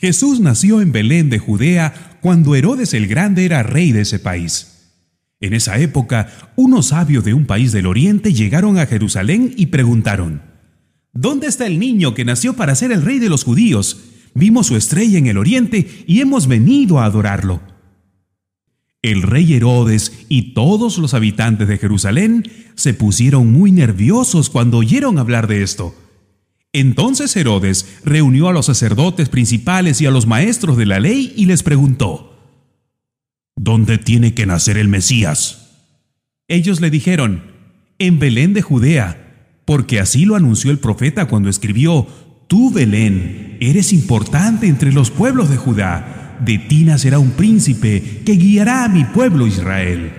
Jesús nació en Belén de Judea cuando Herodes el Grande era rey de ese país. En esa época, unos sabios de un país del oriente llegaron a Jerusalén y preguntaron, ¿Dónde está el niño que nació para ser el rey de los judíos? Vimos su estrella en el oriente y hemos venido a adorarlo. El rey Herodes y todos los habitantes de Jerusalén se pusieron muy nerviosos cuando oyeron hablar de esto. Entonces Herodes reunió a los sacerdotes principales y a los maestros de la ley y les preguntó, ¿Dónde tiene que nacer el Mesías? Ellos le dijeron, en Belén de Judea, porque así lo anunció el profeta cuando escribió, Tú, Belén, eres importante entre los pueblos de Judá, de ti nacerá un príncipe que guiará a mi pueblo Israel.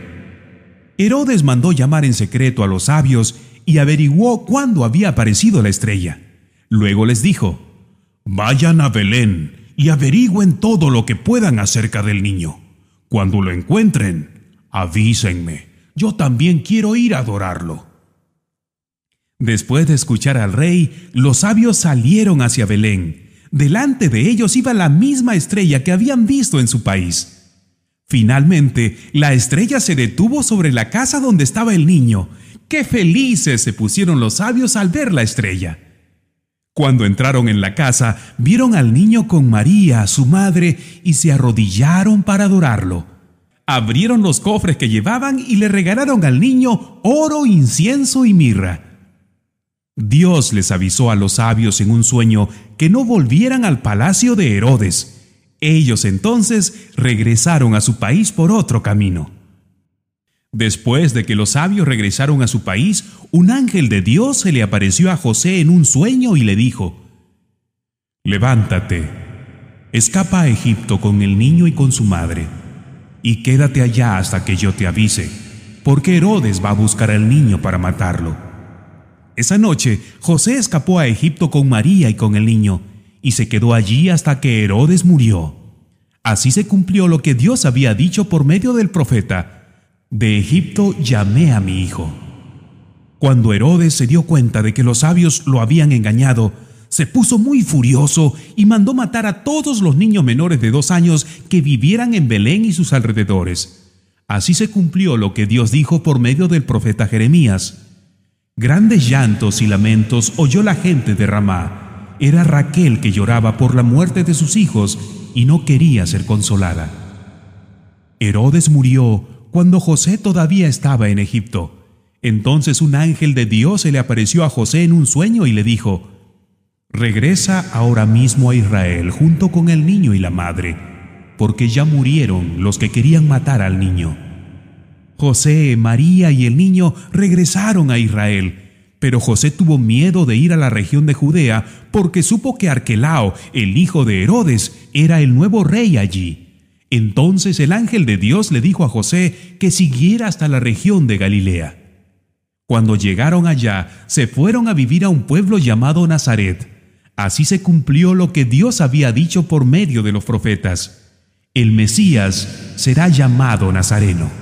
Herodes mandó llamar en secreto a los sabios y averiguó cuándo había aparecido la estrella. Luego les dijo, Vayan a Belén y averigüen todo lo que puedan acerca del niño. Cuando lo encuentren, avísenme. Yo también quiero ir a adorarlo. Después de escuchar al rey, los sabios salieron hacia Belén. Delante de ellos iba la misma estrella que habían visto en su país. Finalmente, la estrella se detuvo sobre la casa donde estaba el niño. ¡Qué felices se pusieron los sabios al ver la estrella! Cuando entraron en la casa, vieron al niño con María, su madre, y se arrodillaron para adorarlo. Abrieron los cofres que llevaban y le regalaron al niño oro, incienso y mirra. Dios les avisó a los sabios en un sueño que no volvieran al palacio de Herodes. Ellos entonces regresaron a su país por otro camino. Después de que los sabios regresaron a su país, un ángel de Dios se le apareció a José en un sueño y le dijo, Levántate, escapa a Egipto con el niño y con su madre, y quédate allá hasta que yo te avise, porque Herodes va a buscar al niño para matarlo. Esa noche, José escapó a Egipto con María y con el niño, y se quedó allí hasta que Herodes murió. Así se cumplió lo que Dios había dicho por medio del profeta, de Egipto llamé a mi hijo. Cuando Herodes se dio cuenta de que los sabios lo habían engañado, se puso muy furioso y mandó matar a todos los niños menores de dos años que vivieran en Belén y sus alrededores. Así se cumplió lo que Dios dijo por medio del profeta Jeremías. Grandes llantos y lamentos oyó la gente de Ramá. Era Raquel que lloraba por la muerte de sus hijos y no quería ser consolada. Herodes murió cuando José todavía estaba en Egipto. Entonces un ángel de Dios se le apareció a José en un sueño y le dijo, Regresa ahora mismo a Israel junto con el niño y la madre, porque ya murieron los que querían matar al niño. José, María y el niño regresaron a Israel, pero José tuvo miedo de ir a la región de Judea porque supo que Arquelao, el hijo de Herodes, era el nuevo rey allí. Entonces el ángel de Dios le dijo a José que siguiera hasta la región de Galilea. Cuando llegaron allá, se fueron a vivir a un pueblo llamado Nazaret. Así se cumplió lo que Dios había dicho por medio de los profetas. El Mesías será llamado Nazareno.